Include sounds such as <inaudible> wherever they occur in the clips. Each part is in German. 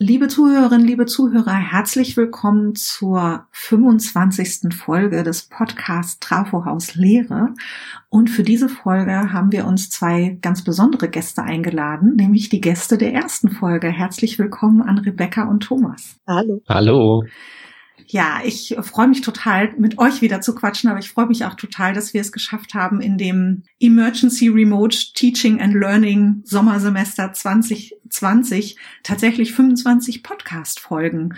Liebe Zuhörerinnen, liebe Zuhörer, herzlich willkommen zur 25. Folge des Podcasts Trafohaus Lehre. Und für diese Folge haben wir uns zwei ganz besondere Gäste eingeladen, nämlich die Gäste der ersten Folge. Herzlich willkommen an Rebecca und Thomas. Hallo. Hallo. Ja, ich freue mich total, mit euch wieder zu quatschen, aber ich freue mich auch total, dass wir es geschafft haben, in dem Emergency Remote Teaching and Learning Sommersemester 2020 tatsächlich 25 Podcast-Folgen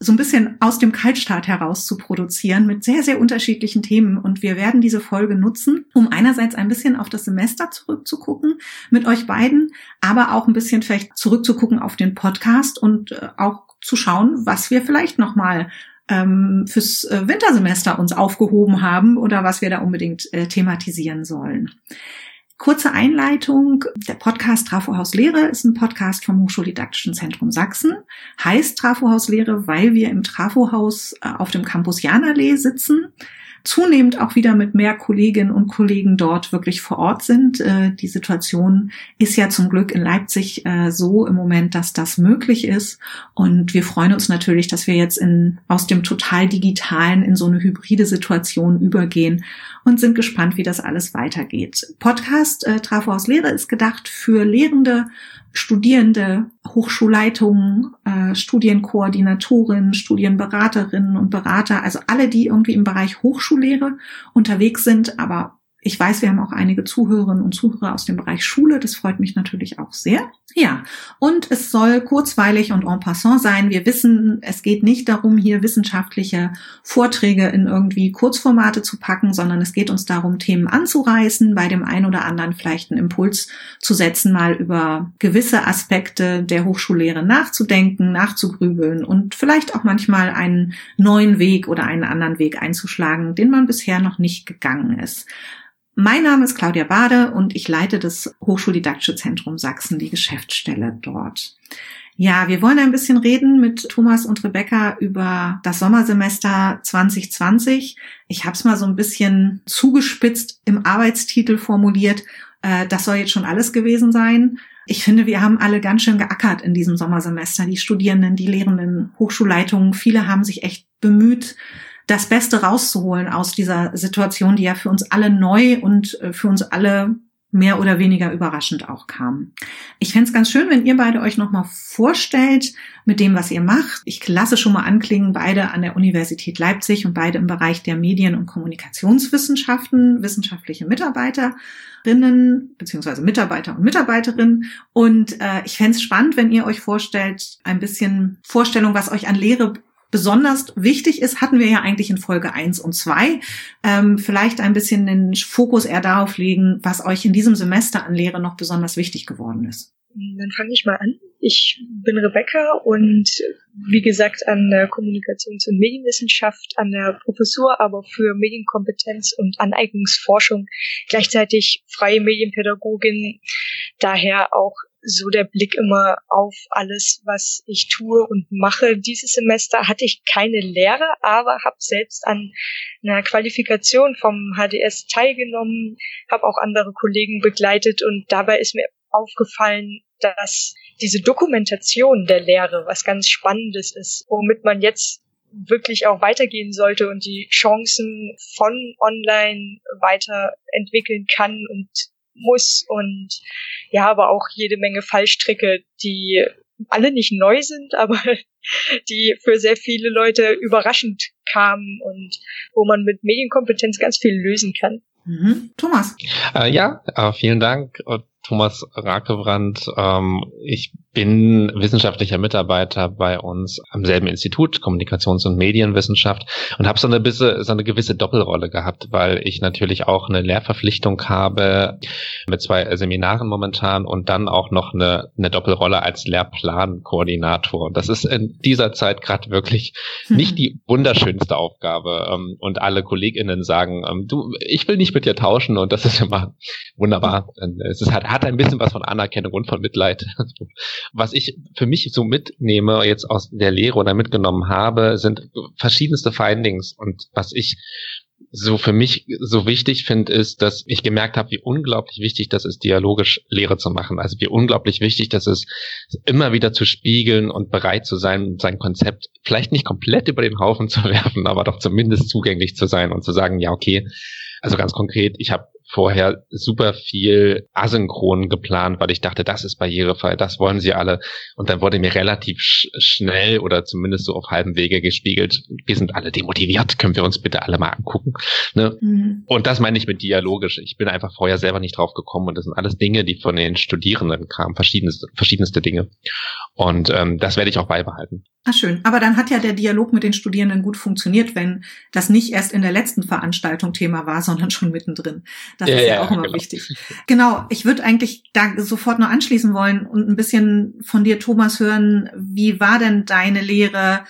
so ein bisschen aus dem Kaltstart heraus zu produzieren mit sehr, sehr unterschiedlichen Themen. Und wir werden diese Folge nutzen, um einerseits ein bisschen auf das Semester zurückzugucken mit euch beiden, aber auch ein bisschen vielleicht zurückzugucken auf den Podcast und äh, auch zu schauen, was wir vielleicht nochmal ähm, fürs äh, Wintersemester uns aufgehoben haben oder was wir da unbedingt äh, thematisieren sollen. Kurze Einleitung. Der Podcast Trafohaus Lehre ist ein Podcast vom Hochschuldidaktischen Zentrum Sachsen. Heißt Trafohaus Lehre, weil wir im Trafohaus äh, auf dem Campus Janallee sitzen zunehmend auch wieder mit mehr Kolleginnen und Kollegen dort wirklich vor Ort sind. Äh, die Situation ist ja zum Glück in Leipzig äh, so im Moment, dass das möglich ist. Und wir freuen uns natürlich, dass wir jetzt in, aus dem total digitalen in so eine hybride Situation übergehen und sind gespannt, wie das alles weitergeht. Podcast äh, Trafo aus Lehre ist gedacht für Lehrende, Studierende, Hochschulleitungen, äh, Studienkoordinatorinnen, Studienberaterinnen und Berater, also alle, die irgendwie im Bereich Hochschullehre unterwegs sind, aber ich weiß, wir haben auch einige Zuhörerinnen und Zuhörer aus dem Bereich Schule. Das freut mich natürlich auch sehr. Ja, und es soll kurzweilig und en passant sein. Wir wissen, es geht nicht darum, hier wissenschaftliche Vorträge in irgendwie Kurzformate zu packen, sondern es geht uns darum, Themen anzureißen, bei dem einen oder anderen vielleicht einen Impuls zu setzen, mal über gewisse Aspekte der Hochschullehre nachzudenken, nachzugrübeln und vielleicht auch manchmal einen neuen Weg oder einen anderen Weg einzuschlagen, den man bisher noch nicht gegangen ist. Mein Name ist Claudia Bade und ich leite das Hochschuldidaktische Zentrum Sachsen, die Geschäftsstelle dort. Ja, wir wollen ein bisschen reden mit Thomas und Rebecca über das Sommersemester 2020. Ich habe es mal so ein bisschen zugespitzt im Arbeitstitel formuliert. Äh, das soll jetzt schon alles gewesen sein. Ich finde, wir haben alle ganz schön geackert in diesem Sommersemester. Die Studierenden, die Lehrenden, Hochschulleitungen, viele haben sich echt bemüht, das Beste rauszuholen aus dieser Situation, die ja für uns alle neu und äh, für uns alle mehr oder weniger überraschend auch kam. Ich fände es ganz schön, wenn ihr beide euch nochmal vorstellt mit dem, was ihr macht. Ich lasse schon mal anklingen, beide an der Universität Leipzig und beide im Bereich der Medien- und Kommunikationswissenschaften, wissenschaftliche Mitarbeiterinnen beziehungsweise Mitarbeiter und Mitarbeiterinnen. Und äh, ich fände es spannend, wenn ihr euch vorstellt, ein bisschen Vorstellung, was euch an Lehre besonders wichtig ist, hatten wir ja eigentlich in Folge eins und zwei. Ähm, vielleicht ein bisschen den Fokus eher darauf legen, was euch in diesem Semester an Lehre noch besonders wichtig geworden ist. Dann fange ich mal an. Ich bin Rebecca und wie gesagt an der Kommunikations- und Medienwissenschaft, an der Professur, aber für Medienkompetenz und Aneignungsforschung, gleichzeitig freie Medienpädagogin, daher auch so der Blick immer auf alles, was ich tue und mache. Dieses Semester hatte ich keine Lehre, aber habe selbst an einer Qualifikation vom HDS teilgenommen, habe auch andere Kollegen begleitet und dabei ist mir aufgefallen, dass diese Dokumentation der Lehre was ganz Spannendes ist, womit man jetzt wirklich auch weitergehen sollte und die Chancen von online weiterentwickeln kann und muss und ja, aber auch jede Menge Fallstricke, die alle nicht neu sind, <laughs> aber die für sehr viele Leute überraschend kamen und wo man mit Medienkompetenz ganz viel lösen kann. Mhm. Thomas. Äh, ja, äh, vielen Dank. Thomas Rakebrand. Ähm, ich bin wissenschaftlicher Mitarbeiter bei uns am selben Institut, Kommunikations- und Medienwissenschaft, und habe so eine, bisschen, so eine gewisse Doppelrolle gehabt, weil ich natürlich auch eine Lehrverpflichtung habe mit zwei Seminaren momentan und dann auch noch eine, eine Doppelrolle als Lehrplankoordinator. Das ist in dieser Zeit gerade wirklich hm. nicht die wunderschönste Aufgabe. Ähm, und alle KollegInnen sagen, ähm, du, ich will nicht mit dir tauschen und das ist immer wunderbar. Es ist halt, hat ein bisschen was von Anerkennung und von Mitleid. <laughs> Was ich für mich so mitnehme, jetzt aus der Lehre oder mitgenommen habe, sind verschiedenste Findings. Und was ich so für mich so wichtig finde, ist, dass ich gemerkt habe, wie unglaublich wichtig das ist, dialogisch Lehre zu machen. Also wie unglaublich wichtig das ist, immer wieder zu spiegeln und bereit zu sein, sein Konzept vielleicht nicht komplett über den Haufen <laughs> zu werfen, aber doch zumindest zugänglich zu sein und zu sagen, ja, okay, also ganz konkret, ich habe vorher super viel asynchron geplant, weil ich dachte, das ist barrierefrei, das wollen sie alle. Und dann wurde mir relativ sch schnell oder zumindest so auf halbem Wege gespiegelt, wir sind alle demotiviert, können wir uns bitte alle mal angucken. Ne? Mhm. Und das meine ich mit dialogisch. Ich bin einfach vorher selber nicht drauf gekommen und das sind alles Dinge, die von den Studierenden kamen, verschiedenste, verschiedenste Dinge. Und ähm, das werde ich auch beibehalten. Ah, schön. Aber dann hat ja der Dialog mit den Studierenden gut funktioniert, wenn das nicht erst in der letzten Veranstaltung Thema war, sondern schon mittendrin. Das ja, ist ja, ja auch immer genau. wichtig. Genau. Ich würde eigentlich da sofort noch anschließen wollen und ein bisschen von dir, Thomas, hören. Wie war denn deine Lehre?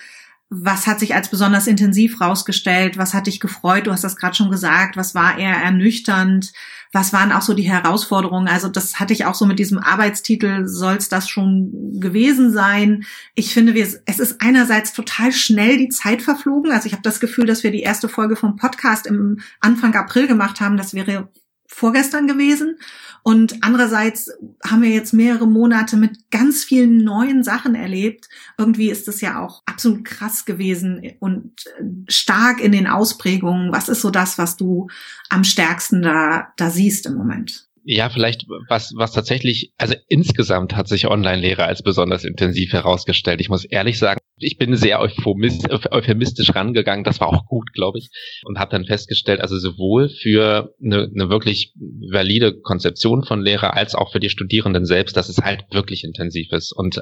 Was hat sich als besonders intensiv rausgestellt? Was hat dich gefreut? Du hast das gerade schon gesagt. Was war eher ernüchternd? Was waren auch so die Herausforderungen? Also das hatte ich auch so mit diesem Arbeitstitel, soll es das schon gewesen sein? Ich finde, es ist einerseits total schnell die Zeit verflogen. Also ich habe das Gefühl, dass wir die erste Folge vom Podcast im Anfang April gemacht haben. Das wäre vorgestern gewesen. Und andererseits haben wir jetzt mehrere Monate mit ganz vielen neuen Sachen erlebt. Irgendwie ist es ja auch absolut krass gewesen und stark in den Ausprägungen. Was ist so das, was du am stärksten da, da siehst im Moment? Ja, vielleicht was, was tatsächlich, also insgesamt hat sich Online-Lehre als besonders intensiv herausgestellt. Ich muss ehrlich sagen, ich bin sehr euphemistisch rangegangen. Das war auch gut, glaube ich. Und habe dann festgestellt, also sowohl für eine, eine wirklich valide Konzeption von Lehre als auch für die Studierenden selbst, dass es halt wirklich intensiv ist und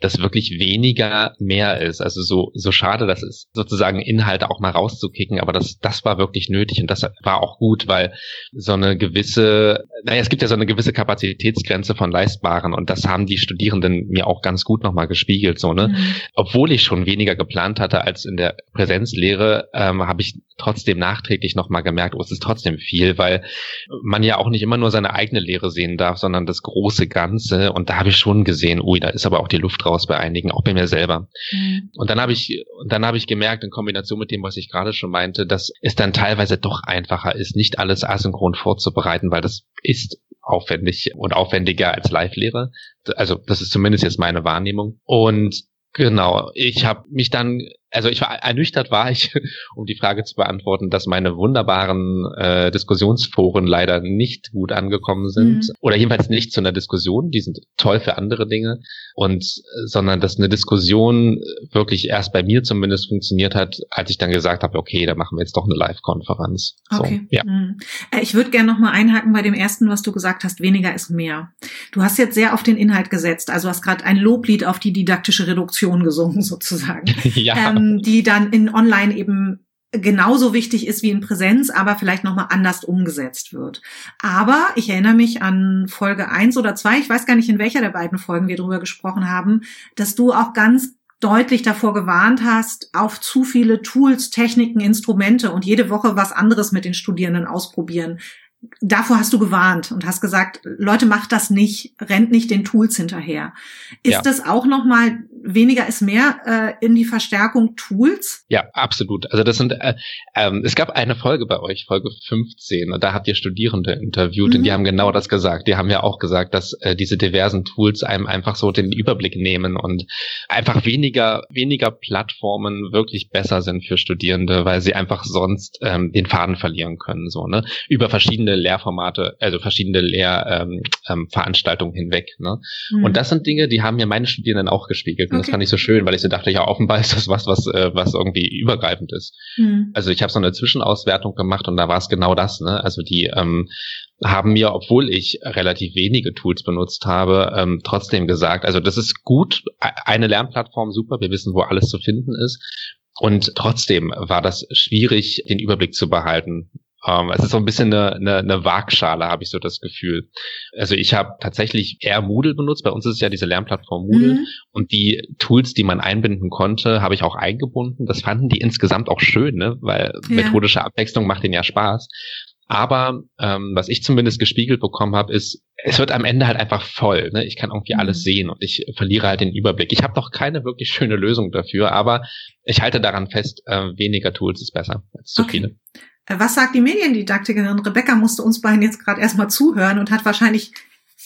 dass wirklich weniger mehr ist. Also so, so schade, das ist sozusagen Inhalte auch mal rauszukicken, aber das, das war wirklich nötig und das war auch gut, weil so eine gewisse, naja, es gibt ja so eine gewisse Kapazitätsgrenze von Leistbaren und das haben die Studierenden mir auch ganz gut nochmal gespiegelt, so, ne? Mhm. Obwohl ich schon weniger geplant hatte als in der Präsenzlehre, ähm, habe ich trotzdem nachträglich nochmal gemerkt, oh, es ist trotzdem viel, weil man ja auch nicht immer nur seine eigene Lehre sehen darf, sondern das große Ganze. Und da habe ich schon gesehen, ui, da ist aber auch die Luft raus bei einigen, auch bei mir selber. Mhm. Und dann habe ich, und dann habe ich gemerkt, in Kombination mit dem, was ich gerade schon meinte, dass es dann teilweise doch einfacher ist, nicht alles asynchron vorzubereiten, weil das ist aufwendig und aufwendiger als Live-Lehre. Also das ist zumindest jetzt meine Wahrnehmung. Und Genau, ich habe mich dann also ich war ernüchtert war ich, <laughs> um die Frage zu beantworten, dass meine wunderbaren äh, Diskussionsforen leider nicht gut angekommen sind mhm. oder jedenfalls nicht zu einer Diskussion. Die sind toll für andere Dinge und sondern dass eine Diskussion wirklich erst bei mir zumindest funktioniert hat, als ich dann gesagt habe, okay, da machen wir jetzt doch eine Live-Konferenz. Okay. So, ja. Mhm. Äh, ich würde gerne noch mal einhaken bei dem ersten, was du gesagt hast. Weniger ist mehr. Du hast jetzt sehr auf den Inhalt gesetzt. Also hast gerade ein Loblied auf die didaktische Reduktion gesungen <laughs> sozusagen. <laughs> ja. Ähm, ähm, die dann in Online eben genauso wichtig ist wie in Präsenz, aber vielleicht nochmal anders umgesetzt wird. Aber ich erinnere mich an Folge eins oder zwei, ich weiß gar nicht, in welcher der beiden Folgen wir darüber gesprochen haben, dass du auch ganz deutlich davor gewarnt hast, auf zu viele Tools, Techniken, Instrumente und jede Woche was anderes mit den Studierenden ausprobieren davor hast du gewarnt und hast gesagt, Leute, macht das nicht, rennt nicht den Tools hinterher. Ist ja. das auch nochmal weniger ist mehr äh, in die Verstärkung Tools? Ja, absolut. Also das sind, äh, ähm, es gab eine Folge bei euch, Folge 15, und da habt ihr Studierende interviewt mhm. und die mhm. haben genau das gesagt. Die haben ja auch gesagt, dass äh, diese diversen Tools einem einfach so den Überblick nehmen und einfach weniger, weniger Plattformen wirklich besser sind für Studierende, weil sie einfach sonst ähm, den Faden verlieren können, so, ne? Über verschiedene verschiedene Lehrformate, also verschiedene Lehrveranstaltungen ähm, ähm, hinweg. Ne? Mhm. Und das sind Dinge, die haben mir meine Studierenden auch gespiegelt. Und okay. das fand ich so schön, weil ich so dachte, ja, offenbar ist das was, was, äh, was irgendwie übergreifend ist. Mhm. Also ich habe so eine Zwischenauswertung gemacht und da war es genau das. Ne? Also die ähm, haben mir, obwohl ich relativ wenige Tools benutzt habe, ähm, trotzdem gesagt, also das ist gut, e-, eine Lernplattform super, wir wissen, wo alles zu finden ist. Und trotzdem war das schwierig, den Überblick zu behalten. Ähm, es ist so ein bisschen eine, eine, eine Waagschale, habe ich so das Gefühl. Also ich habe tatsächlich eher Moodle benutzt. Bei uns ist es ja diese Lernplattform Moodle mhm. und die Tools, die man einbinden konnte, habe ich auch eingebunden. Das fanden die insgesamt auch schön, ne? weil ja. methodische Abwechslung macht ihnen ja Spaß. Aber ähm, was ich zumindest gespiegelt bekommen habe, ist, es wird am Ende halt einfach voll. Ne? Ich kann irgendwie mhm. alles sehen und ich verliere halt den Überblick. Ich habe noch keine wirklich schöne Lösung dafür, aber ich halte daran fest, äh, weniger Tools ist besser als zu okay. viele. Äh, was sagt die Mediendidaktikerin? Rebecca musste uns beiden jetzt gerade erstmal zuhören und hat wahrscheinlich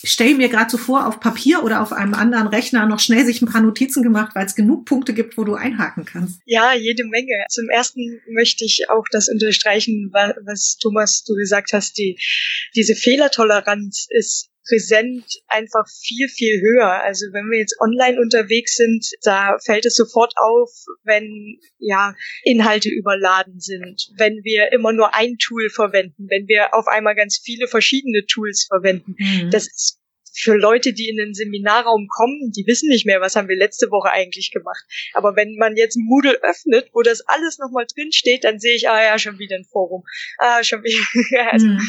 stell mir gerade so vor, auf Papier oder auf einem anderen Rechner noch schnell sich ein paar Notizen gemacht, weil es genug Punkte gibt, wo du einhaken kannst. Ja, jede Menge. Zum ersten möchte ich auch das unterstreichen, was Thomas du gesagt hast, die, diese Fehlertoleranz ist präsent einfach viel, viel höher. Also wenn wir jetzt online unterwegs sind, da fällt es sofort auf, wenn ja Inhalte überladen sind, wenn wir immer nur ein Tool verwenden, wenn wir auf einmal ganz viele verschiedene Tools verwenden. Mhm. Das ist für Leute, die in den Seminarraum kommen, die wissen nicht mehr, was haben wir letzte Woche eigentlich gemacht. Aber wenn man jetzt Moodle öffnet, wo das alles nochmal drin steht, dann sehe ich, ah ja, schon wieder ein Forum. Ah, schon wieder. <laughs> also, mhm.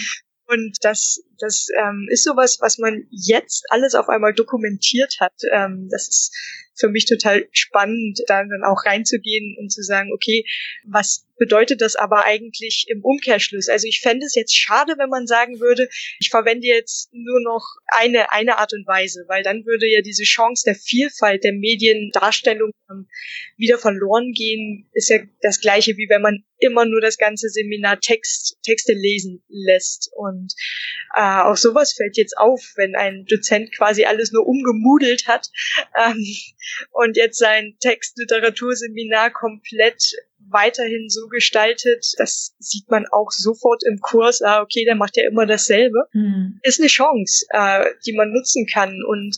Und das, das ähm, ist sowas, was man jetzt alles auf einmal dokumentiert hat. Ähm, das ist für mich total spannend, da dann auch reinzugehen und zu sagen, okay, was bedeutet das aber eigentlich im Umkehrschluss? Also ich fände es jetzt schade, wenn man sagen würde, ich verwende jetzt nur noch eine, eine Art und Weise, weil dann würde ja diese Chance der Vielfalt der Mediendarstellung ähm, wieder verloren gehen. Ist ja das gleiche, wie wenn man immer nur das ganze Seminar Text, Texte lesen lässt. Und äh, auch sowas fällt jetzt auf, wenn ein Dozent quasi alles nur umgemudelt hat ähm, und jetzt sein Textliteraturseminar komplett weiterhin so gestaltet, das sieht man auch sofort im Kurs, ah, okay, der macht ja immer dasselbe, mhm. ist eine Chance, äh, die man nutzen kann und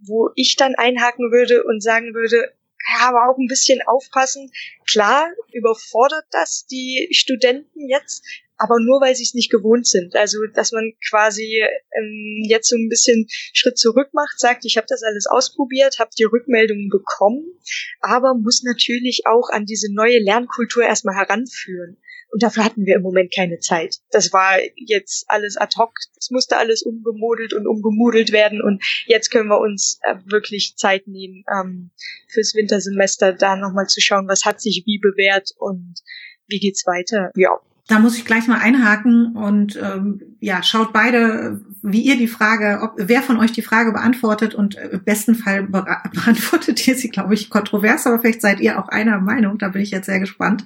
wo ich dann einhaken würde und sagen würde, ja, aber auch ein bisschen aufpassen. Klar, überfordert das die Studenten jetzt, aber nur weil sie es nicht gewohnt sind. Also dass man quasi ähm, jetzt so ein bisschen Schritt zurück macht, sagt, ich habe das alles ausprobiert, habe die Rückmeldungen bekommen, aber muss natürlich auch an diese neue Lernkultur erstmal heranführen. Und dafür hatten wir im Moment keine Zeit. Das war jetzt alles ad hoc. Es musste alles umgemodelt und umgemudelt werden. Und jetzt können wir uns äh, wirklich Zeit nehmen, ähm, fürs Wintersemester da nochmal zu schauen, was hat sich wie bewährt und wie geht's weiter. Ja, da muss ich gleich mal einhaken und ähm, ja, schaut beide, wie ihr die Frage, ob wer von euch die Frage beantwortet und äh, im besten Fall be <laughs> beantwortet ihr sie, glaube ich, kontrovers, aber vielleicht seid ihr auch einer Meinung, da bin ich jetzt sehr gespannt.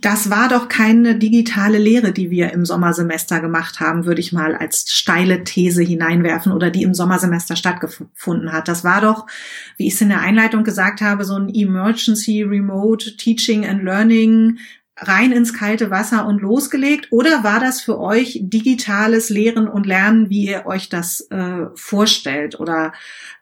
Das war doch keine digitale Lehre, die wir im Sommersemester gemacht haben, würde ich mal als steile These hineinwerfen oder die im Sommersemester stattgefunden hat. Das war doch, wie ich es in der Einleitung gesagt habe, so ein Emergency Remote Teaching and Learning rein ins kalte Wasser und losgelegt? Oder war das für euch digitales Lehren und Lernen, wie ihr euch das äh, vorstellt? Oder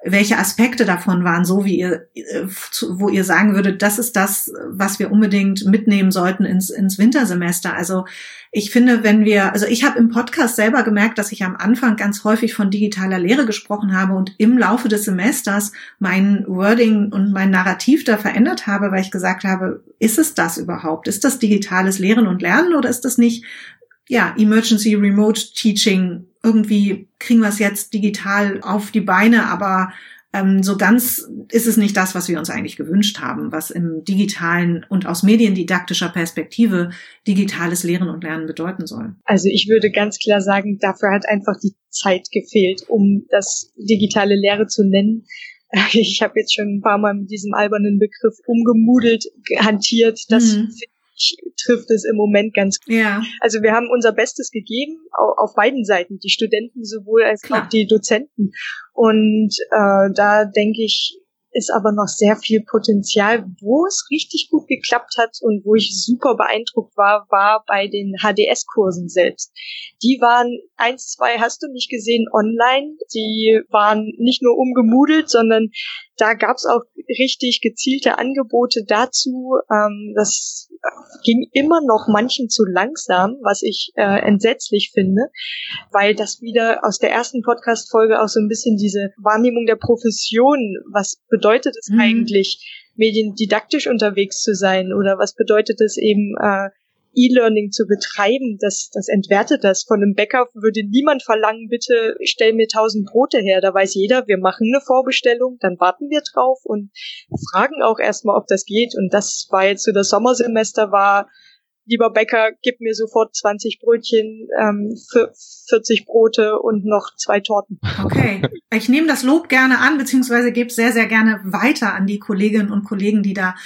welche Aspekte davon waren so, wie ihr, äh, wo ihr sagen würdet, das ist das, was wir unbedingt mitnehmen sollten ins, ins Wintersemester? Also ich finde, wenn wir, also ich habe im Podcast selber gemerkt, dass ich am Anfang ganz häufig von digitaler Lehre gesprochen habe und im Laufe des Semesters mein Wording und mein Narrativ da verändert habe, weil ich gesagt habe, ist es das überhaupt? Ist das digitales Lehren und Lernen oder ist das nicht, ja, Emergency Remote Teaching? Irgendwie kriegen wir es jetzt digital auf die Beine, aber ähm, so ganz ist es nicht das, was wir uns eigentlich gewünscht haben, was im digitalen und aus mediendidaktischer Perspektive digitales Lehren und Lernen bedeuten soll. Also ich würde ganz klar sagen, dafür hat einfach die Zeit gefehlt, um das digitale Lehre zu nennen. <laughs> Ich habe jetzt schon ein paar Mal mit diesem albernen Begriff umgemudelt hantiert. Das mhm trifft es im Moment ganz gut. Ja. Also wir haben unser Bestes gegeben auf beiden Seiten, die Studenten sowohl als Klar. auch die Dozenten. Und äh, da denke ich, ist aber noch sehr viel Potenzial. Wo es richtig gut geklappt hat und wo ich super beeindruckt war, war bei den HDS-Kursen selbst. Die waren eins, zwei hast du nicht gesehen online. Die waren nicht nur umgemudelt, sondern da gab es auch richtig gezielte Angebote dazu. Ähm, das ging immer noch manchen zu langsam, was ich äh, entsetzlich finde, weil das wieder aus der ersten Podcast-Folge auch so ein bisschen diese Wahrnehmung der Profession, was bedeutet es mhm. eigentlich, mediendidaktisch unterwegs zu sein oder was bedeutet es eben, äh, E-Learning zu betreiben, das, das entwertet das. Von einem Bäcker würde niemand verlangen, bitte stell mir tausend Brote her. Da weiß jeder, wir machen eine Vorbestellung, dann warten wir drauf und fragen auch erstmal, ob das geht. Und das war jetzt so das Sommersemester war, lieber Bäcker, gib mir sofort 20 Brötchen, ähm, 40 Brote und noch zwei Torten. Okay, ich nehme das Lob gerne an, beziehungsweise gebe sehr, sehr gerne weiter an die Kolleginnen und Kollegen, die da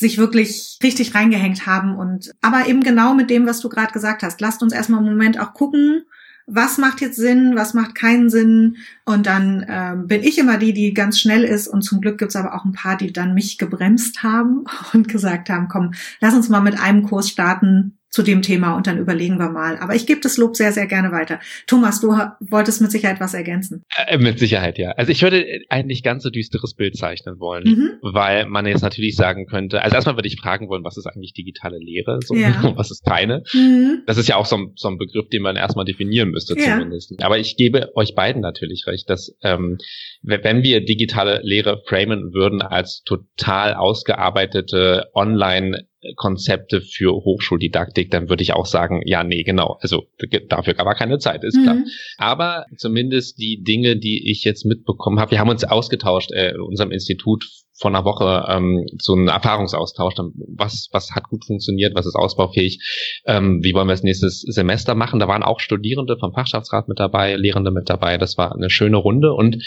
sich wirklich richtig reingehängt haben und aber eben genau mit dem, was du gerade gesagt hast. Lasst uns erstmal einen Moment auch gucken, was macht jetzt Sinn, was macht keinen Sinn. Und dann äh, bin ich immer die, die ganz schnell ist. Und zum Glück gibt's aber auch ein paar, die dann mich gebremst haben <laughs> und gesagt haben, komm, lass uns mal mit einem Kurs starten, zu dem Thema und dann überlegen wir mal. Aber ich gebe das Lob sehr, sehr gerne weiter. Thomas, du wolltest mit Sicherheit was ergänzen. Äh, mit Sicherheit, ja. Also ich würde eigentlich ganz so düsteres Bild zeichnen wollen, mhm. weil man jetzt natürlich sagen könnte, also erstmal würde ich fragen wollen, was ist eigentlich digitale Lehre so, ja. <laughs> was ist keine? Mhm. Das ist ja auch so ein, so ein Begriff, den man erstmal definieren müsste ja. zumindest. Aber ich gebe euch beiden natürlich recht, dass ähm, wenn wir digitale Lehre framen würden als total ausgearbeitete Online Konzepte für Hochschuldidaktik, dann würde ich auch sagen, ja, nee, genau. Also dafür gab er keine Zeit, ist mhm. klar. Aber zumindest die Dinge, die ich jetzt mitbekommen habe, wir haben uns ausgetauscht äh, in unserem Institut vor einer Woche ähm, so einen Erfahrungsaustausch, was, was hat gut funktioniert, was ist ausbaufähig, ähm, wie wollen wir es nächstes Semester machen. Da waren auch Studierende vom Fachschaftsrat mit dabei, Lehrende mit dabei. Das war eine schöne Runde und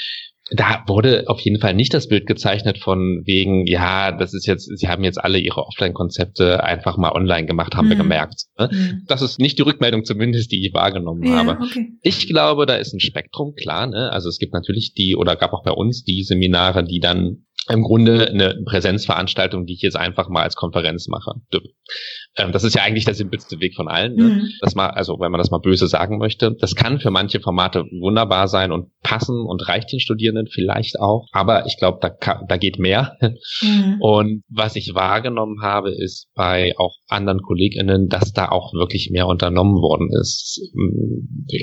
da wurde auf jeden Fall nicht das Bild gezeichnet von wegen, ja, das ist jetzt, sie haben jetzt alle ihre Offline-Konzepte einfach mal online gemacht, haben mhm. wir gemerkt. Ne? Mhm. Das ist nicht die Rückmeldung zumindest, die ich wahrgenommen ja, habe. Okay. Ich glaube, da ist ein Spektrum, klar, ne? Also es gibt natürlich die, oder gab auch bei uns die Seminare, die dann im Grunde eine Präsenzveranstaltung, die ich jetzt einfach mal als Konferenz mache. Ähm, das ist ja eigentlich der simpelste Weg von allen. Ne? Mhm. Das mal, also wenn man das mal böse sagen möchte, das kann für manche Formate wunderbar sein und passen und reicht den Studierenden vielleicht auch. Aber ich glaube, da, da geht mehr. Mhm. Und was ich wahrgenommen habe, ist bei auch anderen KollegInnen, dass da auch wirklich mehr unternommen worden ist.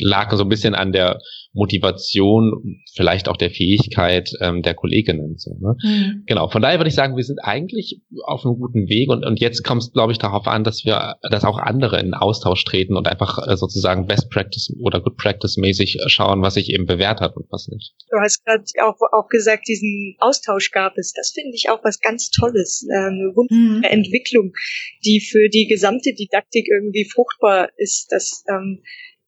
Lag so ein bisschen an der Motivation, vielleicht auch der Fähigkeit ähm, der Kolleginnen. So, ne? Mhm. Genau. Von daher würde ich sagen, wir sind eigentlich auf einem guten Weg und, und jetzt kommt es, glaube ich, darauf an, dass wir, dass auch andere in Austausch treten und einfach äh, sozusagen Best Practice oder Good Practice mäßig schauen, was sich eben bewährt hat und was nicht. Du hast gerade auch, auch gesagt, diesen Austausch gab es. Das finde ich auch was ganz Tolles. Äh, eine wunderbare mhm. Entwicklung, die für die gesamte Didaktik irgendwie fruchtbar ist, dass ähm,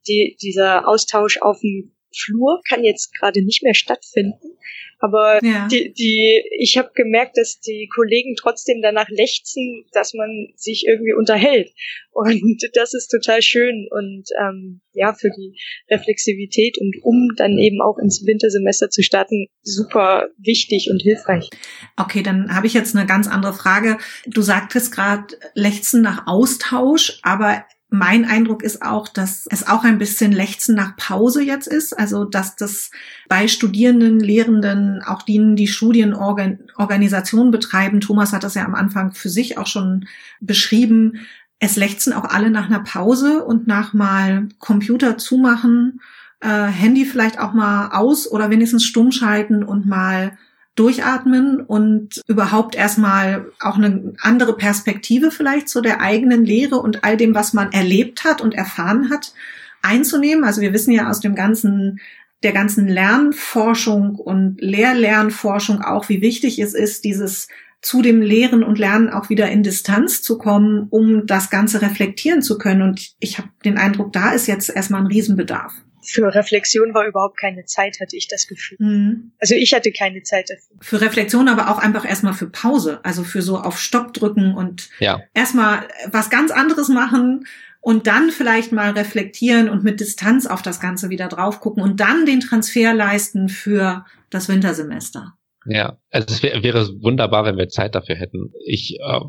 die, dieser Austausch auf dem Flur kann jetzt gerade nicht mehr stattfinden. Aber ja. die, die, ich habe gemerkt, dass die Kollegen trotzdem danach lechzen, dass man sich irgendwie unterhält. Und <laughs> das ist total schön und ähm, ja, für die Reflexivität und um dann eben auch ins Wintersemester zu starten, super wichtig und hilfreich. Okay, dann habe ich jetzt eine ganz andere Frage. Du sagtest gerade, lechzen nach Austausch, aber mein Eindruck ist auch, dass es auch ein bisschen Lechzen nach Pause jetzt ist. Also, dass das bei Studierenden, Lehrenden, auch denen, die Studienorganisationen betreiben, Thomas hat das ja am Anfang für sich auch schon beschrieben, es lechzen auch alle nach einer Pause und nach mal Computer zumachen, äh, Handy vielleicht auch mal aus oder wenigstens stumm schalten und mal durchatmen und überhaupt erstmal auch eine andere Perspektive vielleicht zu der eigenen Lehre und all dem, was man erlebt hat und erfahren hat, einzunehmen. Also wir wissen ja aus dem ganzen der ganzen Lernforschung und Lehr-Lernforschung auch, wie wichtig es ist, dieses zu dem Lehren und Lernen auch wieder in Distanz zu kommen, um das Ganze reflektieren zu können. Und ich habe den Eindruck, da ist jetzt erstmal ein Riesenbedarf für Reflexion war überhaupt keine Zeit, hatte ich das Gefühl. Mhm. Also ich hatte keine Zeit dafür. Für Reflexion, aber auch einfach erstmal für Pause, also für so auf Stopp drücken und ja. erstmal was ganz anderes machen und dann vielleicht mal reflektieren und mit Distanz auf das Ganze wieder drauf gucken und dann den Transfer leisten für das Wintersemester. Ja, also es wär, wäre wunderbar, wenn wir Zeit dafür hätten. Ich äh,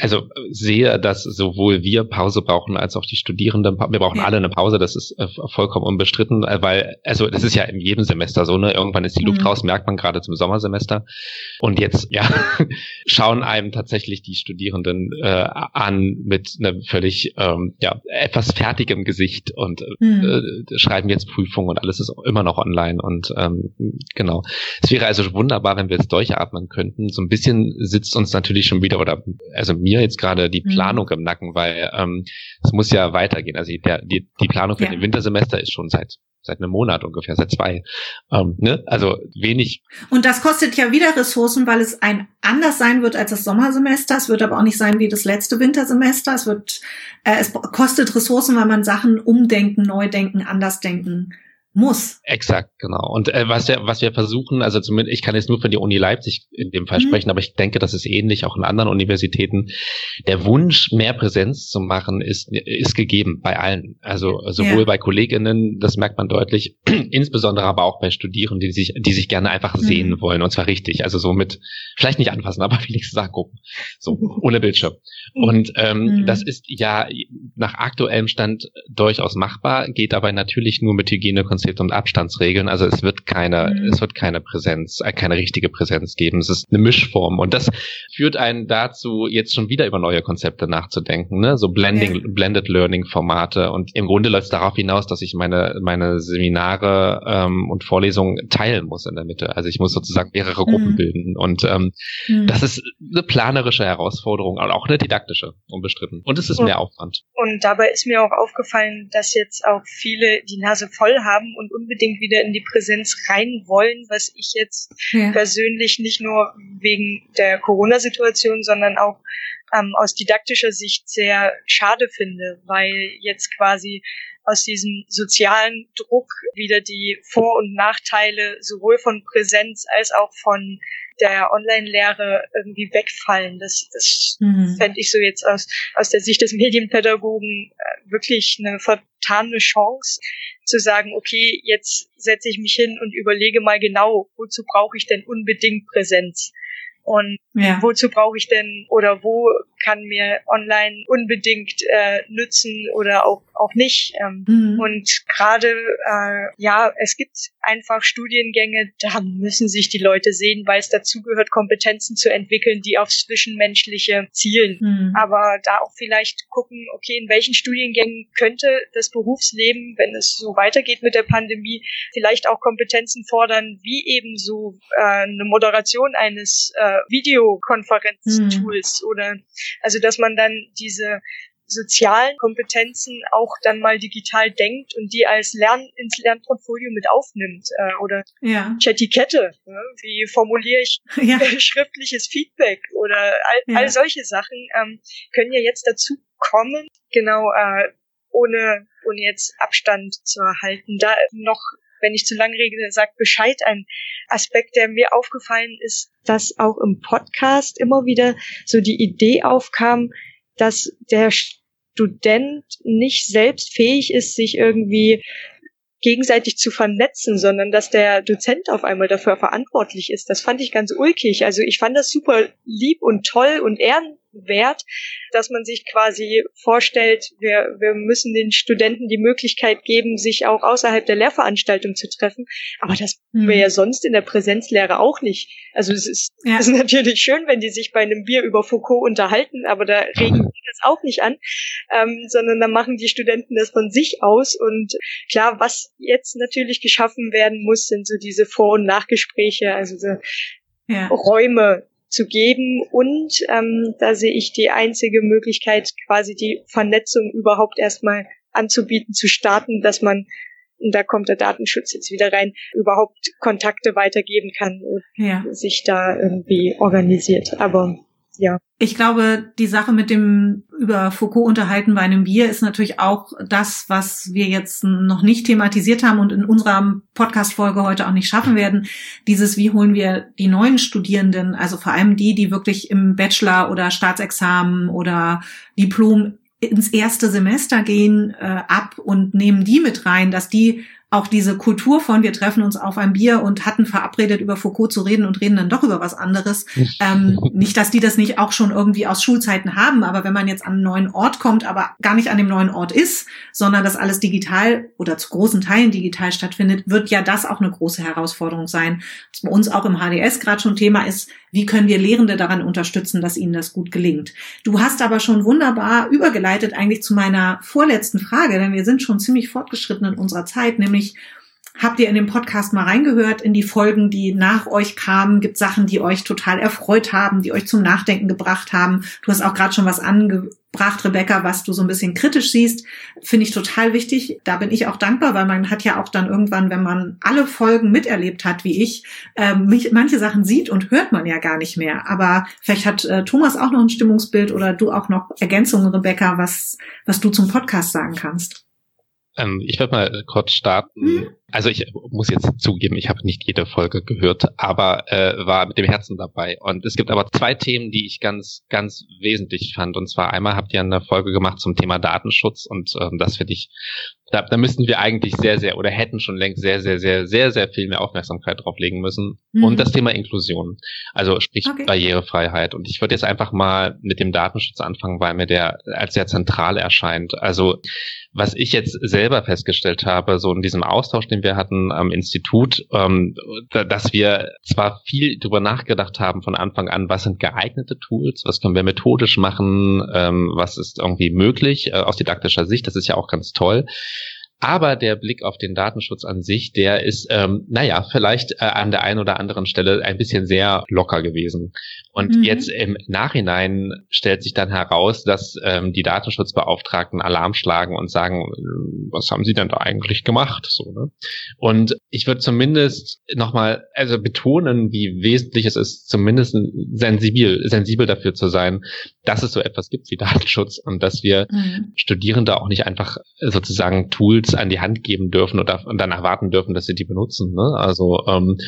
also sehe, dass sowohl wir Pause brauchen als auch die Studierenden. Wir brauchen alle eine Pause. Das ist äh, vollkommen unbestritten, äh, weil also das ist ja in jedem Semester so. Ne, irgendwann ist die Luft mhm. raus, merkt man gerade zum Sommersemester. Und jetzt ja <laughs> schauen einem tatsächlich die Studierenden äh, an mit einem völlig ähm, ja etwas fertigem Gesicht und mhm. äh, schreiben jetzt Prüfungen und alles ist immer noch online und ähm, genau. Es wäre also wunderbar, wenn wir jetzt durchatmen könnten. So ein bisschen sitzt uns natürlich schon wieder, oder also mir jetzt gerade die mhm. Planung mhm. im Nacken, weil ähm, es muss ja weitergehen. Also die, die, die Planung für ja. den Wintersemester ist schon seit seit einem Monat ungefähr, seit zwei. Ähm, ne? Also wenig. Und das kostet ja wieder Ressourcen, weil es ein anders sein wird als das Sommersemester. Es wird aber auch nicht sein wie das letzte Wintersemester. Es wird, äh, es kostet Ressourcen, weil man Sachen umdenken, neu denken, anders denken muss. Exakt, genau. Und äh, was wir, was wir versuchen, also zumindest, ich kann jetzt nur für die Uni Leipzig in dem Fall mhm. sprechen, aber ich denke, das ist ähnlich auch in anderen Universitäten. Der Wunsch, mehr Präsenz zu machen, ist, ist gegeben bei allen. Also sowohl ja. bei KollegInnen, das merkt man deutlich, <clears throat> insbesondere aber auch bei Studierenden, die sich, die sich gerne einfach mhm. sehen wollen, und zwar richtig. Also so mit, vielleicht nicht anfassen, <laughs> aber wenigstens angucken. So, ohne Bildschirm. Und ähm, mhm. das ist ja nach aktuellem Stand durchaus machbar, geht aber natürlich nur mit Hygienekonzepten Konzept und Abstandsregeln. Also es wird keine, mhm. es wird keine Präsenz, äh, keine richtige Präsenz geben. Es ist eine Mischform. Und das führt einen dazu, jetzt schon wieder über neue Konzepte nachzudenken, ne? So Blending, ja. Blended Learning Formate. Und im Grunde läuft es darauf hinaus, dass ich meine, meine Seminare ähm, und Vorlesungen teilen muss in der Mitte. Also ich muss sozusagen mehrere Gruppen mhm. bilden. Und ähm, mhm. das ist eine planerische Herausforderung, aber auch eine didaktische, unbestritten. Und es ist und, mehr Aufwand. Und dabei ist mir auch aufgefallen, dass jetzt auch viele die Nase voll haben und unbedingt wieder in die Präsenz rein wollen, was ich jetzt ja. persönlich nicht nur wegen der Corona-Situation, sondern auch ähm, aus didaktischer Sicht sehr schade finde, weil jetzt quasi aus diesem sozialen Druck wieder die Vor- und Nachteile sowohl von Präsenz als auch von der Online-Lehre irgendwie wegfallen. Das, das mhm. fände ich so jetzt aus, aus der Sicht des Medienpädagogen äh, wirklich eine vertane Chance, zu sagen, okay, jetzt setze ich mich hin und überlege mal genau, wozu brauche ich denn unbedingt Präsenz? Und ja. wozu brauche ich denn oder wo kann mir online unbedingt äh, nützen oder auch auch nicht. Ähm, mhm. Und gerade äh, ja, es gibt einfach Studiengänge, da müssen sich die Leute sehen, weil es dazugehört, Kompetenzen zu entwickeln, die auf zwischenmenschliche zielen. Mhm. Aber da auch vielleicht gucken, okay, in welchen Studiengängen könnte das Berufsleben, wenn es so weitergeht mit der Pandemie, vielleicht auch Kompetenzen fordern, wie eben so äh, eine Moderation eines äh, Videokonferenztools mhm. oder also dass man dann diese sozialen Kompetenzen auch dann mal digital denkt und die als Lern ins Lernportfolio mit aufnimmt äh, oder ja. Etikette, ne? wie formuliere ich <laughs> ja. <laughs> schriftliches Feedback oder all, ja. all solche Sachen ähm, können ja jetzt dazu kommen, genau äh, ohne ohne jetzt Abstand zu erhalten. Da noch wenn ich zu lange rede, sagt Bescheid. Ein Aspekt, der mir aufgefallen ist, dass auch im Podcast immer wieder so die Idee aufkam, dass der Student nicht selbst fähig ist, sich irgendwie gegenseitig zu vernetzen, sondern dass der Dozent auf einmal dafür verantwortlich ist. Das fand ich ganz ulkig. Also ich fand das super lieb und toll und ehren wert, dass man sich quasi vorstellt, wir, wir müssen den Studenten die Möglichkeit geben, sich auch außerhalb der Lehrveranstaltung zu treffen. Aber das mhm. wir ja sonst in der Präsenzlehre auch nicht. Also es ist, ja. ist natürlich schön, wenn die sich bei einem Bier über Foucault unterhalten, aber da regen wir das auch nicht an, ähm, sondern da machen die Studenten das von sich aus. Und klar, was jetzt natürlich geschaffen werden muss, sind so diese Vor- und Nachgespräche, also so ja. Räume, zu geben. Und ähm, da sehe ich die einzige Möglichkeit, quasi die Vernetzung überhaupt erstmal anzubieten, zu starten, dass man, und da kommt der Datenschutz jetzt wieder rein, überhaupt Kontakte weitergeben kann und ja. sich da irgendwie organisiert. Aber ja. Ich glaube, die Sache mit dem über Foucault unterhalten bei einem Bier ist natürlich auch das, was wir jetzt noch nicht thematisiert haben und in unserer Podcast-Folge heute auch nicht schaffen werden. Dieses, wie holen wir die neuen Studierenden, also vor allem die, die wirklich im Bachelor oder Staatsexamen oder Diplom ins erste Semester gehen, äh, ab und nehmen die mit rein, dass die auch diese Kultur von wir treffen uns auf ein Bier und hatten verabredet, über Foucault zu reden und reden dann doch über was anderes. <laughs> ähm, nicht, dass die das nicht auch schon irgendwie aus Schulzeiten haben, aber wenn man jetzt an einen neuen Ort kommt, aber gar nicht an dem neuen Ort ist, sondern das alles digital oder zu großen Teilen digital stattfindet, wird ja das auch eine große Herausforderung sein. Was bei uns auch im HDS gerade schon Thema ist, wie können wir Lehrende daran unterstützen, dass ihnen das gut gelingt. Du hast aber schon wunderbar übergeleitet eigentlich zu meiner vorletzten Frage, denn wir sind schon ziemlich fortgeschritten in unserer Zeit, nämlich nämlich habt ihr in den Podcast mal reingehört, in die Folgen, die nach euch kamen, gibt Sachen, die euch total erfreut haben, die euch zum Nachdenken gebracht haben. Du hast auch gerade schon was angebracht, Rebecca, was du so ein bisschen kritisch siehst, finde ich total wichtig. Da bin ich auch dankbar, weil man hat ja auch dann irgendwann, wenn man alle Folgen miterlebt hat, wie ich, äh, mich, manche Sachen sieht und hört man ja gar nicht mehr. Aber vielleicht hat äh, Thomas auch noch ein Stimmungsbild oder du auch noch Ergänzungen, Rebecca, was, was du zum Podcast sagen kannst. Ähm, ich werde mal kurz starten. Mhm. Also ich muss jetzt zugeben, ich habe nicht jede Folge gehört, aber äh, war mit dem Herzen dabei. Und es gibt aber zwei Themen, die ich ganz, ganz wesentlich fand. Und zwar einmal habt ihr eine Folge gemacht zum Thema Datenschutz und ähm, das finde ich da, da müssten wir eigentlich sehr, sehr oder hätten schon längst sehr, sehr, sehr, sehr, sehr viel mehr Aufmerksamkeit drauf legen müssen. Mhm. Und das Thema Inklusion, also sprich okay. Barrierefreiheit. Und ich würde jetzt einfach mal mit dem Datenschutz anfangen, weil mir der als sehr zentral erscheint. Also was ich jetzt selber festgestellt habe, so in diesem Austausch, den wir hatten am Institut, ähm, dass wir zwar viel darüber nachgedacht haben von Anfang an, was sind geeignete Tools, was können wir methodisch machen, ähm, was ist irgendwie möglich äh, aus didaktischer Sicht, das ist ja auch ganz toll. Aber der Blick auf den Datenschutz an sich, der ist, ähm, naja, vielleicht äh, an der einen oder anderen Stelle ein bisschen sehr locker gewesen. Und mhm. jetzt im Nachhinein stellt sich dann heraus, dass ähm, die Datenschutzbeauftragten Alarm schlagen und sagen, was haben sie denn da eigentlich gemacht? So, ne? Und ich würde zumindest nochmal also betonen, wie wesentlich es ist, zumindest sensibel, sensibel dafür zu sein, dass es so etwas gibt wie Datenschutz und dass wir mhm. Studierende auch nicht einfach sozusagen Tools an die Hand geben dürfen oder und danach warten dürfen, dass sie die benutzen. Ne? Also ähm,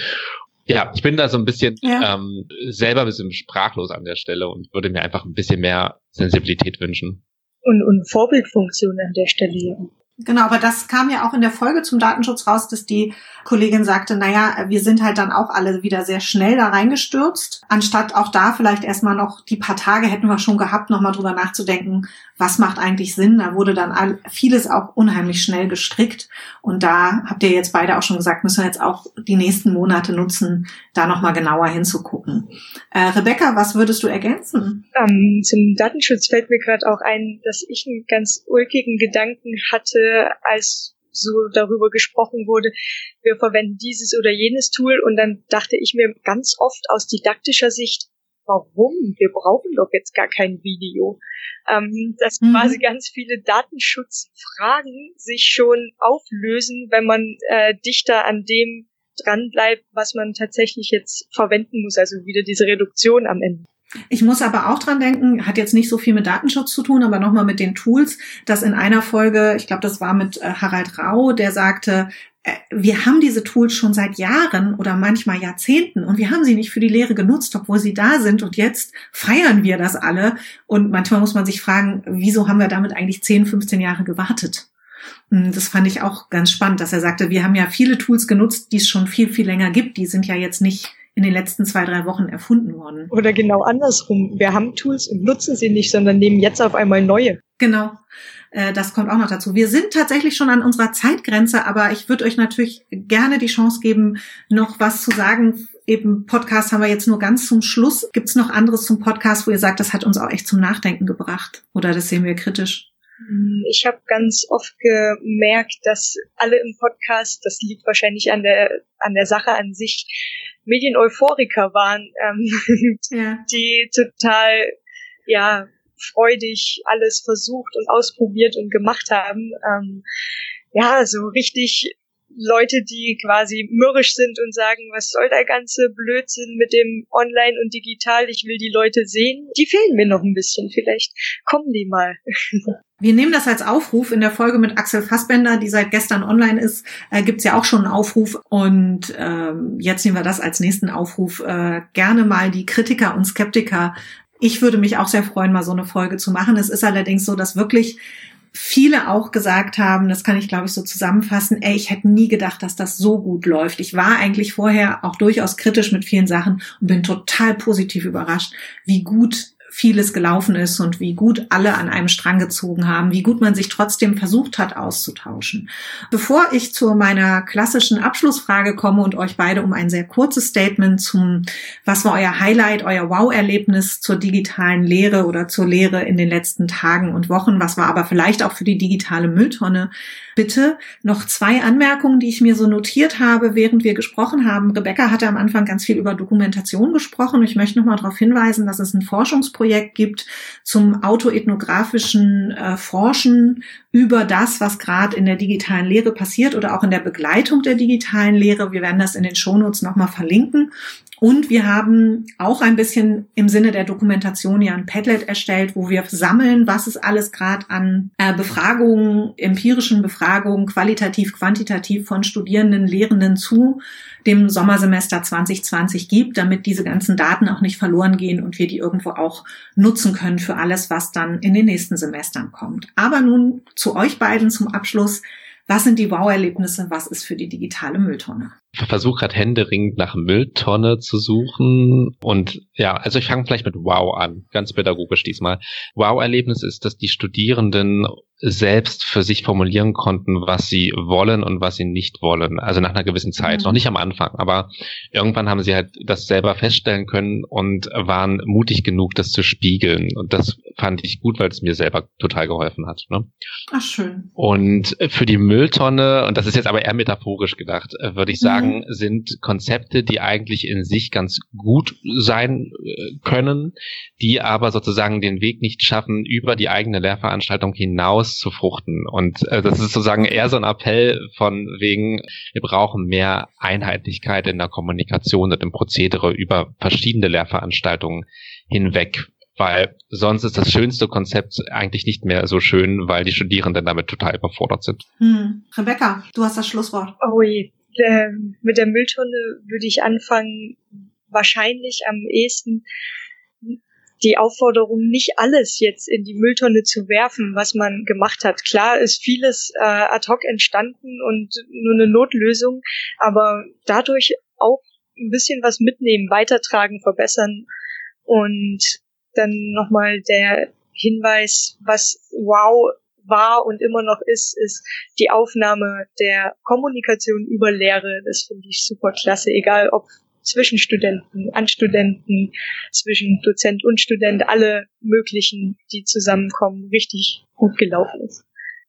ja, ich bin da so ein bisschen ja. ähm, selber ein bisschen sprachlos an der Stelle und würde mir einfach ein bisschen mehr Sensibilität wünschen. Und, und Vorbildfunktion an der Stelle. Genau, aber das kam ja auch in der Folge zum Datenschutz raus, dass die Kollegin sagte, naja, wir sind halt dann auch alle wieder sehr schnell da reingestürzt, anstatt auch da vielleicht erstmal noch die paar Tage hätten wir schon gehabt, nochmal drüber nachzudenken, was macht eigentlich Sinn. Da wurde dann vieles auch unheimlich schnell gestrickt. Und da habt ihr jetzt beide auch schon gesagt, müssen wir jetzt auch die nächsten Monate nutzen, da nochmal genauer hinzugucken. Äh, Rebecca, was würdest du ergänzen? Ähm, zum Datenschutz fällt mir gerade auch ein, dass ich einen ganz ulkigen Gedanken hatte, als so darüber gesprochen wurde, wir verwenden dieses oder jenes Tool und dann dachte ich mir ganz oft aus didaktischer Sicht, warum? Wir brauchen doch jetzt gar kein Video. Ähm, dass mhm. quasi ganz viele Datenschutzfragen sich schon auflösen, wenn man äh, dichter an dem dran bleibt, was man tatsächlich jetzt verwenden muss. Also wieder diese Reduktion am Ende. Ich muss aber auch dran denken, hat jetzt nicht so viel mit Datenschutz zu tun, aber nochmal mit den Tools, dass in einer Folge, ich glaube, das war mit äh, Harald Rau, der sagte, äh, wir haben diese Tools schon seit Jahren oder manchmal Jahrzehnten und wir haben sie nicht für die Lehre genutzt, obwohl sie da sind und jetzt feiern wir das alle und manchmal muss man sich fragen, wieso haben wir damit eigentlich 10, 15 Jahre gewartet? Hm, das fand ich auch ganz spannend, dass er sagte, wir haben ja viele Tools genutzt, die es schon viel, viel länger gibt. Die sind ja jetzt nicht in den letzten zwei, drei Wochen erfunden worden. Oder genau andersrum. Wir haben Tools und nutzen sie nicht, sondern nehmen jetzt auf einmal neue. Genau. Äh, das kommt auch noch dazu. Wir sind tatsächlich schon an unserer Zeitgrenze, aber ich würde euch natürlich gerne die Chance geben, noch was zu sagen. Eben Podcast haben wir jetzt nur ganz zum Schluss. Gibt es noch anderes zum Podcast, wo ihr sagt, das hat uns auch echt zum Nachdenken gebracht? Oder das sehen wir kritisch? Hm, ich habe ganz oft gemerkt, dass alle im Podcast, das liegt wahrscheinlich an der an der Sache an sich, Medieneuphoriker waren, ähm, <laughs> ja. die total ja freudig alles versucht und ausprobiert und gemacht haben. Ähm, ja, so richtig Leute, die quasi mürrisch sind und sagen, was soll der ganze Blödsinn mit dem Online und Digital, ich will die Leute sehen, die fehlen mir noch ein bisschen. Vielleicht kommen die mal. <laughs> Wir nehmen das als Aufruf. In der Folge mit Axel Fassbender, die seit gestern online ist, äh, gibt's ja auch schon einen Aufruf. Und ähm, jetzt nehmen wir das als nächsten Aufruf. Äh, gerne mal die Kritiker und Skeptiker ich würde mich auch sehr freuen, mal so eine Folge zu machen. Es ist allerdings so, dass wirklich viele auch gesagt haben, das kann ich glaube ich so zusammenfassen, ey, ich hätte nie gedacht, dass das so gut läuft. Ich war eigentlich vorher auch durchaus kritisch mit vielen Sachen und bin total positiv überrascht, wie gut vieles gelaufen ist und wie gut alle an einem Strang gezogen haben, wie gut man sich trotzdem versucht hat auszutauschen. Bevor ich zu meiner klassischen Abschlussfrage komme und euch beide um ein sehr kurzes Statement zum, was war euer Highlight, euer Wow-Erlebnis zur digitalen Lehre oder zur Lehre in den letzten Tagen und Wochen, was war aber vielleicht auch für die digitale Mülltonne, bitte noch zwei Anmerkungen, die ich mir so notiert habe, während wir gesprochen haben. Rebecca hatte am Anfang ganz viel über Dokumentation gesprochen. Ich möchte noch mal darauf hinweisen, dass es ein Forschungsprojekt gibt zum autoethnografischen äh, Forschen über das, was gerade in der digitalen Lehre passiert oder auch in der Begleitung der digitalen Lehre. Wir werden das in den Shownotes noch mal verlinken. Und wir haben auch ein bisschen im Sinne der Dokumentation ja ein Padlet erstellt, wo wir sammeln, was es alles gerade an äh, Befragungen, empirischen Befragungen, qualitativ, quantitativ von Studierenden, Lehrenden zu dem Sommersemester 2020 gibt, damit diese ganzen Daten auch nicht verloren gehen und wir die irgendwo auch nutzen können für alles, was dann in den nächsten Semestern kommt. Aber nun zu euch beiden zum Abschluss. Was sind die Wow-Erlebnisse? Was ist für die digitale Mülltonne? Versuche gerade händeringend nach Mülltonne zu suchen. Und ja, also ich fange vielleicht mit Wow an, ganz pädagogisch diesmal. Wow-Erlebnis ist, dass die Studierenden selbst für sich formulieren konnten, was sie wollen und was sie nicht wollen. Also nach einer gewissen Zeit, mhm. noch nicht am Anfang, aber irgendwann haben sie halt das selber feststellen können und waren mutig genug, das zu spiegeln. Und das fand ich gut, weil es mir selber total geholfen hat. Ne? Ach schön. Und für die Mülltonne, und das ist jetzt aber eher metaphorisch gedacht, äh, würde ich sagen, mhm. sind Konzepte, die eigentlich in sich ganz gut sein äh, können, die aber sozusagen den Weg nicht schaffen, über die eigene Lehrveranstaltung hinaus auszufruchten. Und äh, das ist sozusagen eher so ein Appell von wegen, wir brauchen mehr Einheitlichkeit in der Kommunikation und im Prozedere über verschiedene Lehrveranstaltungen hinweg. Weil sonst ist das schönste Konzept eigentlich nicht mehr so schön, weil die Studierenden damit total überfordert sind. Hm. Rebecca, du hast das Schlusswort. Oh je. Äh, mit der Mülltonne würde ich anfangen, wahrscheinlich am ehesten die Aufforderung, nicht alles jetzt in die Mülltonne zu werfen, was man gemacht hat. Klar ist vieles äh, ad hoc entstanden und nur eine Notlösung, aber dadurch auch ein bisschen was mitnehmen, weitertragen, verbessern und dann nochmal der Hinweis, was wow war und immer noch ist, ist die Aufnahme der Kommunikation über Lehre. Das finde ich super klasse, egal ob zwischen Studenten, an Studenten, zwischen Dozent und Student, alle möglichen, die zusammenkommen, richtig gut gelaufen ist.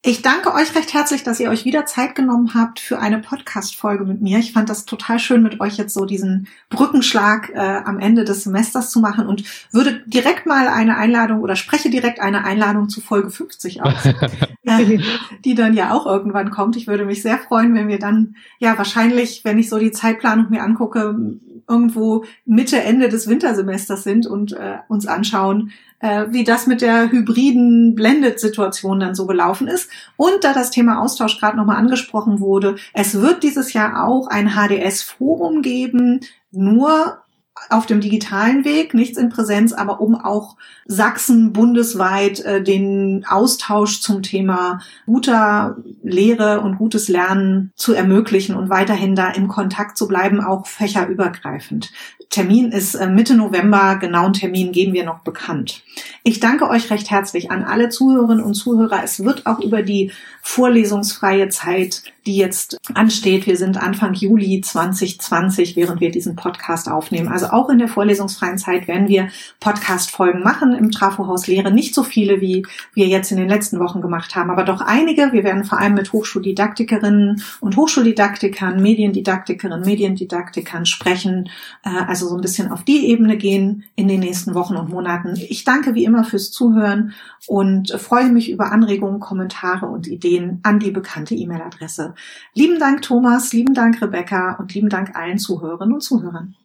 Ich danke euch recht herzlich, dass ihr euch wieder Zeit genommen habt für eine Podcast-Folge mit mir. Ich fand das total schön, mit euch jetzt so diesen Brückenschlag äh, am Ende des Semesters zu machen und würde direkt mal eine Einladung oder spreche direkt eine Einladung zu Folge 50 aus, <laughs> äh, die dann ja auch irgendwann kommt. Ich würde mich sehr freuen, wenn wir dann, ja, wahrscheinlich, wenn ich so die Zeitplanung mir angucke, irgendwo Mitte, Ende des Wintersemesters sind und äh, uns anschauen, äh, wie das mit der hybriden Blended-Situation dann so gelaufen ist. Und da das Thema Austausch gerade nochmal angesprochen wurde, es wird dieses Jahr auch ein HDS-Forum geben, nur auf dem digitalen Weg, nichts in Präsenz, aber um auch Sachsen bundesweit äh, den Austausch zum Thema guter Lehre und gutes Lernen zu ermöglichen und weiterhin da im Kontakt zu bleiben, auch fächerübergreifend. Termin ist äh, Mitte November, genauen Termin geben wir noch bekannt. Ich danke euch recht herzlich an alle Zuhörerinnen und Zuhörer. Es wird auch über die vorlesungsfreie Zeit, die jetzt ansteht, wir sind Anfang Juli 2020, während wir diesen Podcast aufnehmen. Also auch in der vorlesungsfreien Zeit werden wir Podcast-Folgen machen im Trafohaus Lehre. Nicht so viele, wie wir jetzt in den letzten Wochen gemacht haben, aber doch einige. Wir werden vor allem mit Hochschuldidaktikerinnen und Hochschuldidaktikern, Mediendidaktikerinnen, Mediendidaktikern sprechen. Äh, also so ein bisschen auf die Ebene gehen in den nächsten Wochen und Monaten. Ich danke wie immer fürs Zuhören und freue mich über Anregungen, Kommentare und Ideen an die bekannte E-Mail-Adresse. Lieben Dank, Thomas, lieben Dank, Rebecca und lieben Dank allen Zuhörerinnen und Zuhörern.